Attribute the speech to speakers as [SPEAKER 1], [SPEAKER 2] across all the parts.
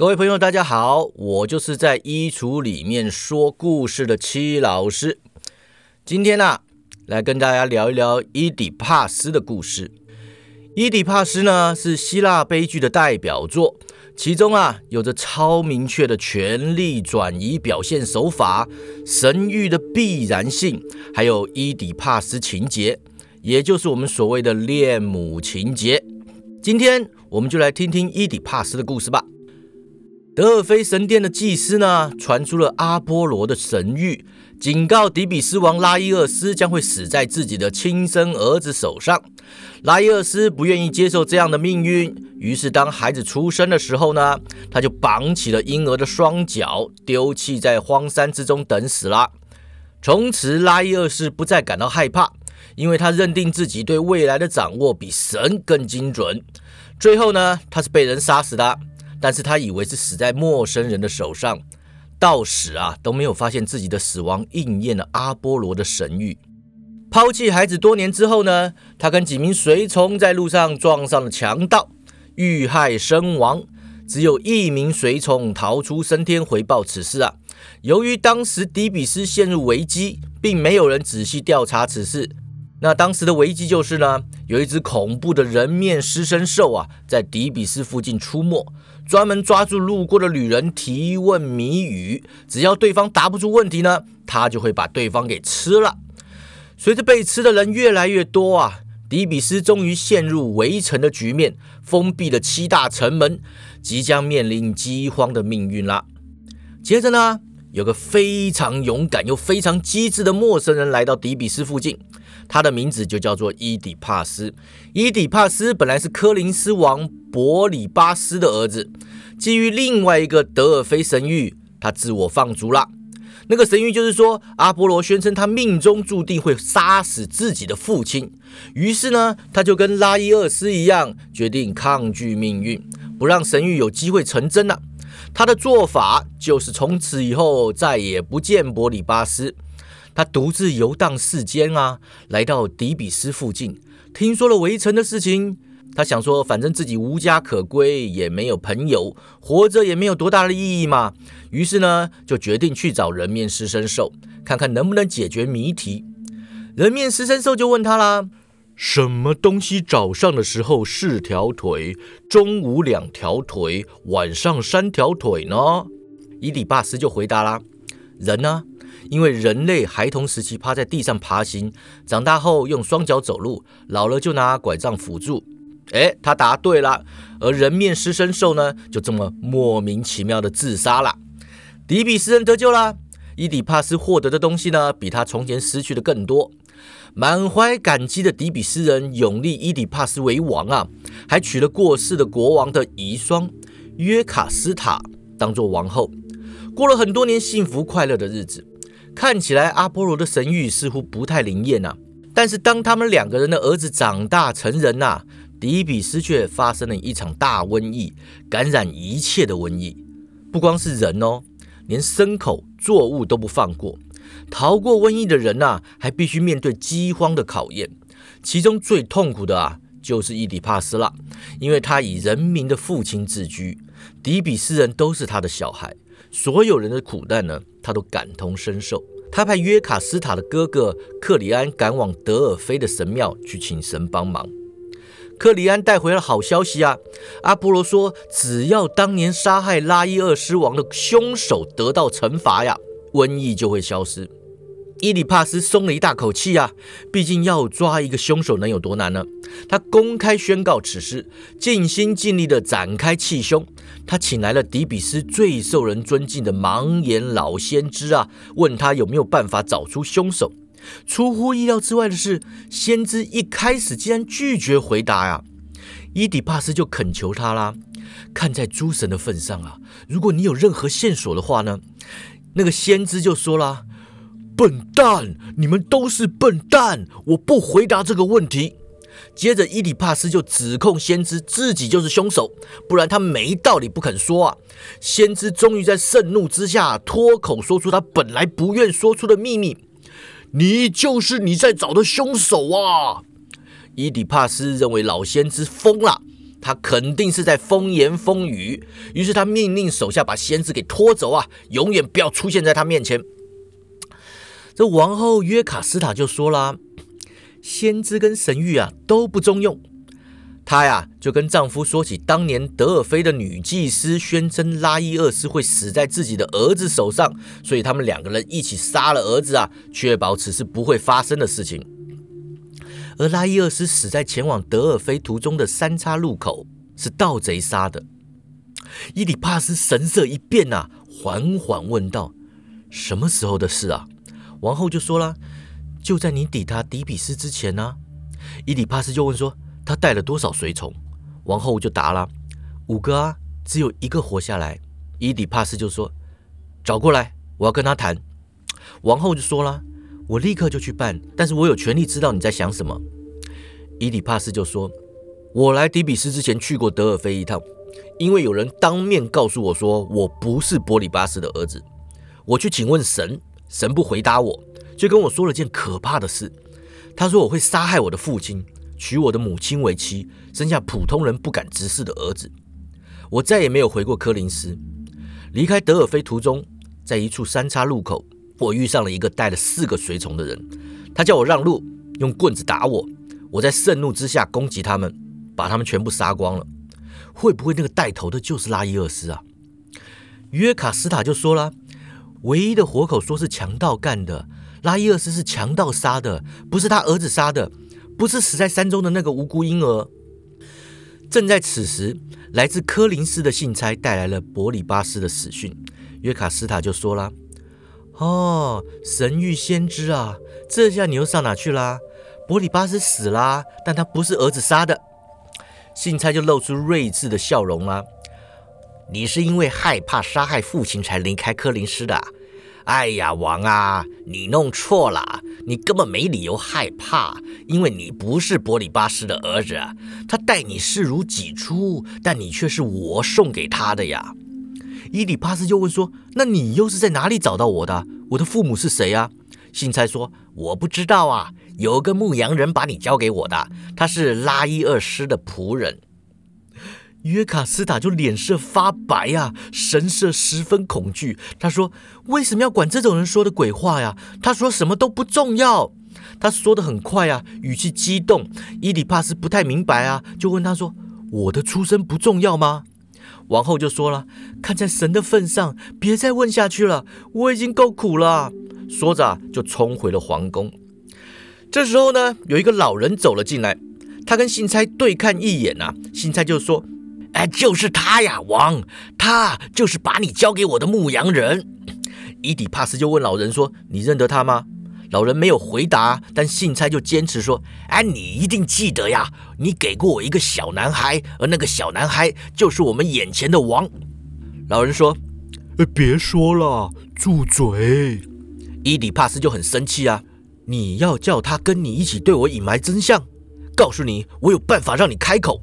[SPEAKER 1] 各位朋友，大家好，我就是在衣橱里面说故事的七老师。今天呢，来跟大家聊一聊伊底帕斯的故事。伊底帕斯呢，是希腊悲剧的代表作，其中啊，有着超明确的权力转移表现手法、神谕的必然性，还有伊底帕斯情节，也就是我们所谓的恋母情节。今天我们就来听听伊底帕斯的故事吧。德尔菲神殿的祭司呢，传出了阿波罗的神谕，警告底比斯王拉伊厄斯将会死在自己的亲生儿子手上。拉伊厄斯不愿意接受这样的命运，于是当孩子出生的时候呢，他就绑起了婴儿的双脚，丢弃在荒山之中等死了。从此，拉伊厄斯不再感到害怕，因为他认定自己对未来的掌握比神更精准。最后呢，他是被人杀死的。但是他以为是死在陌生人的手上，到死啊都没有发现自己的死亡应验了阿波罗的神谕。抛弃孩子多年之后呢，他跟几名随从在路上撞上了强盗，遇害身亡。只有一名随从逃出升天回报此事啊。由于当时迪比斯陷入危机，并没有人仔细调查此事。那当时的危机就是呢，有一只恐怖的人面狮身兽啊，在迪比斯附近出没，专门抓住路过的旅人提问谜语，只要对方答不出问题呢，他就会把对方给吃了。随着被吃的人越来越多啊，迪比斯终于陷入围城的局面，封闭了七大城门，即将面临饥荒的命运了。接着呢，有个非常勇敢又非常机智的陌生人来到迪比斯附近。他的名字就叫做伊底帕斯。伊底帕斯本来是科林斯王伯里巴斯的儿子，基于另外一个德尔菲神谕，他自我放逐了。那个神谕就是说，阿波罗宣称他命中注定会杀死自己的父亲，于是呢，他就跟拉伊厄斯一样，决定抗拒命运，不让神谕有机会成真了。他的做法就是从此以后再也不见伯里巴斯。他独自游荡世间啊，来到底比斯附近，听说了围城的事情。他想说，反正自己无家可归，也没有朋友，活着也没有多大的意义嘛。于是呢，就决定去找人面狮身兽，看看能不能解决谜题。人面狮身兽就问他啦：“什么东西早上的时候四条腿，中午两条腿，晚上三条腿呢？”伊底帕斯就回答啦：“人呢？”因为人类孩童时期趴在地上爬行，长大后用双脚走路，老了就拿拐杖辅助。哎，他答对了。而人面狮身兽呢，就这么莫名其妙的自杀了。底比斯人得救了。伊底帕斯获得的东西呢，比他从前失去的更多。满怀感激的底比斯人永立伊底帕斯为王啊，还娶了过世的国王的遗孀约卡斯塔当做王后，过了很多年幸福快乐的日子。看起来阿波罗的神谕似乎不太灵验呐，但是当他们两个人的儿子长大成人呐，迪比斯却发生了一场大瘟疫，感染一切的瘟疫，不光是人哦，连牲口、作物都不放过。逃过瘟疫的人呐，还必须面对饥荒的考验，其中最痛苦的啊，就是伊底帕斯了，因为他以人民的父亲自居，迪比斯人都是他的小孩。所有人的苦难呢，他都感同身受。他派约卡斯塔的哥哥克里安赶往德尔菲的神庙去请神帮忙。克里安带回了好消息啊！阿波罗说，只要当年杀害拉伊厄斯王的凶手得到惩罚呀，瘟疫就会消失。伊里帕斯松了一大口气啊！毕竟要抓一个凶手能有多难呢？他公开宣告此事，尽心尽力地展开气凶。他请来了迪比斯最受人尊敬的盲眼老先知啊，问他有没有办法找出凶手。出乎意料之外的是，先知一开始竟然拒绝回答呀！伊底帕斯就恳求他啦：“看在诸神的份上啊，如果你有任何线索的话呢？”那个先知就说了。笨蛋！你们都是笨蛋！我不回答这个问题。接着，伊底帕斯就指控先知自己就是凶手，不然他没道理不肯说啊。先知终于在盛怒之下脱口说出他本来不愿说出的秘密：“你就是你在找的凶手啊！”伊底帕斯认为老先知疯了，他肯定是在风言风语。于是他命令手下把先知给拖走啊，永远不要出现在他面前。这王后约卡斯塔就说了：“先知跟神谕啊都不中用。”她呀就跟丈夫说起当年德尔菲的女祭司宣称拉伊厄斯会死在自己的儿子手上，所以他们两个人一起杀了儿子啊，确保此事不会发生的事情。而拉伊厄斯死在前往德尔菲途中的三叉路口，是盗贼杀的。伊里帕斯神色一变啊，缓缓问道：“什么时候的事啊？”王后就说了：“就在你抵达迪比斯之前呢。”伊里帕斯就问说：“他带了多少随从？”王后就答了：“五个啊，只有一个活下来。”伊里帕斯就说：“找过来，我要跟他谈。”王后就说了。我立刻就去办，但是我有权利知道你在想什么。伊里帕斯就说：“我来迪比斯之前去过德尔菲一趟，因为有人当面告诉我说我不是波里巴斯的儿子。我去请问神，神不回答我，就跟我说了件可怕的事。他说我会杀害我的父亲，娶我的母亲为妻，生下普通人不敢直视的儿子。我再也没有回过科林斯。离开德尔菲途中，在一处三叉路口。”我遇上了一个带了四个随从的人，他叫我让路，用棍子打我。我在盛怒之下攻击他们，把他们全部杀光了。会不会那个带头的就是拉伊厄斯啊？约卡斯塔就说了，唯一的活口说是强盗干的，拉伊厄斯是强盗杀的，不是他儿子杀的，不是死在山中的那个无辜婴儿。正在此时，来自科林斯的信差带来了伯里巴斯的死讯。约卡斯塔就说了。哦，神谕先知啊，这下你又上哪去啦？伯里巴斯死啦，但他不是儿子杀的。信差就露出睿智的笑容啦。你是因为害怕杀害父亲才离开柯林斯的？哎呀，王啊，你弄错了，你根本没理由害怕，因为你不是伯里巴斯的儿子，他待你视如己出，但你却是我送给他的呀。伊里帕斯就问说：“那你又是在哪里找到我的？我的父母是谁啊？”信差说：“我不知道啊，有个牧羊人把你交给我的，他是拉伊厄斯的仆人。”约卡斯塔就脸色发白呀，神色十分恐惧。他说：“为什么要管这种人说的鬼话呀？他说什么都不重要。”他说的很快啊，语气激动。伊里帕斯不太明白啊，就问他说：“我的出身不重要吗？”王后就说了：“看在神的份上，别再问下去了，我已经够苦了。”说着就冲回了皇宫。这时候呢，有一个老人走了进来，他跟信差对看一眼呐，信差就说：“哎，就是他呀，王，他就是把你交给我的牧羊人。”伊底帕斯就问老人说：“你认得他吗？”老人没有回答，但信差就坚持说：“哎，你一定记得呀！你给过我一个小男孩，而那个小男孩就是我们眼前的王。”老人说：“
[SPEAKER 2] 别说了，住嘴！”
[SPEAKER 1] 伊底帕斯就很生气啊！你要叫他跟你一起对我隐瞒真相？告诉你，我有办法让你开口。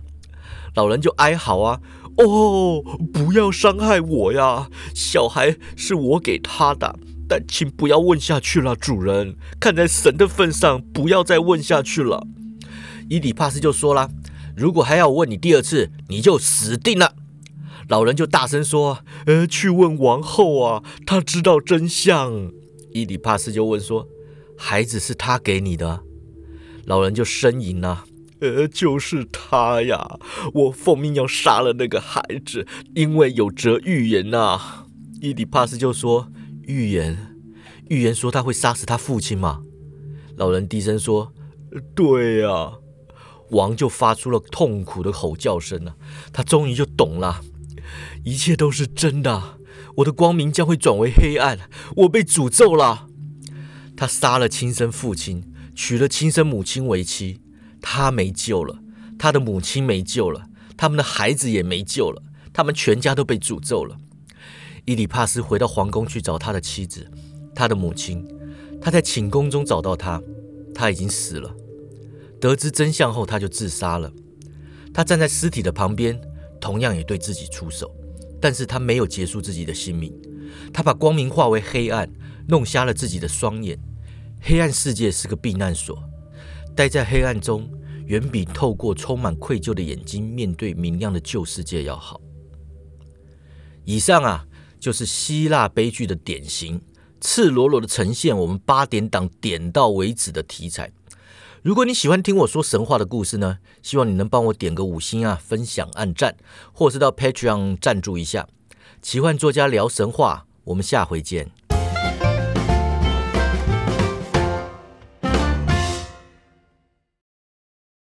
[SPEAKER 1] 老人就哀嚎啊：“哦，不要伤害我呀！小孩是我给他的。”但请不要问下去了，主人。看在神的份上，不要再问下去了。伊底帕斯就说了：“如果还要问你第二次，你就死定了。”老人就大声说：“呃，去问王后啊，她知道真相。”伊底帕斯就问说：“孩子是他给你的？”老人就呻吟了：“呃，就是他呀，我奉命要杀了那个孩子，因为有则预言呐。”伊底帕斯就说。预言，预言说他会杀死他父亲吗？老人低声说：“对呀。”王就发出了痛苦的吼叫声啊！他终于就懂了，一切都是真的。我的光明将会转为黑暗，我被诅咒了。他杀了亲生父亲，娶了亲生母亲为妻，他没救了，他的母亲没救了，他们的孩子也没救了，他们全家都被诅咒了。伊里帕斯回到皇宫去找他的妻子，他的母亲。他在寝宫中找到他，他已经死了。得知真相后，他就自杀了。他站在尸体的旁边，同样也对自己出手，但是他没有结束自己的性命。他把光明化为黑暗，弄瞎了自己的双眼。黑暗世界是个避难所，待在黑暗中，远比透过充满愧疚的眼睛面对明亮的旧世界要好。以上啊，就是希腊悲剧的典型，赤裸裸的呈现我们八点档点到为止的题材。如果你喜欢听我说神话的故事呢，希望你能帮我点个五星啊，分享、按赞，或是到 Patreon 赞助一下。奇幻作家聊神话，我们下回见。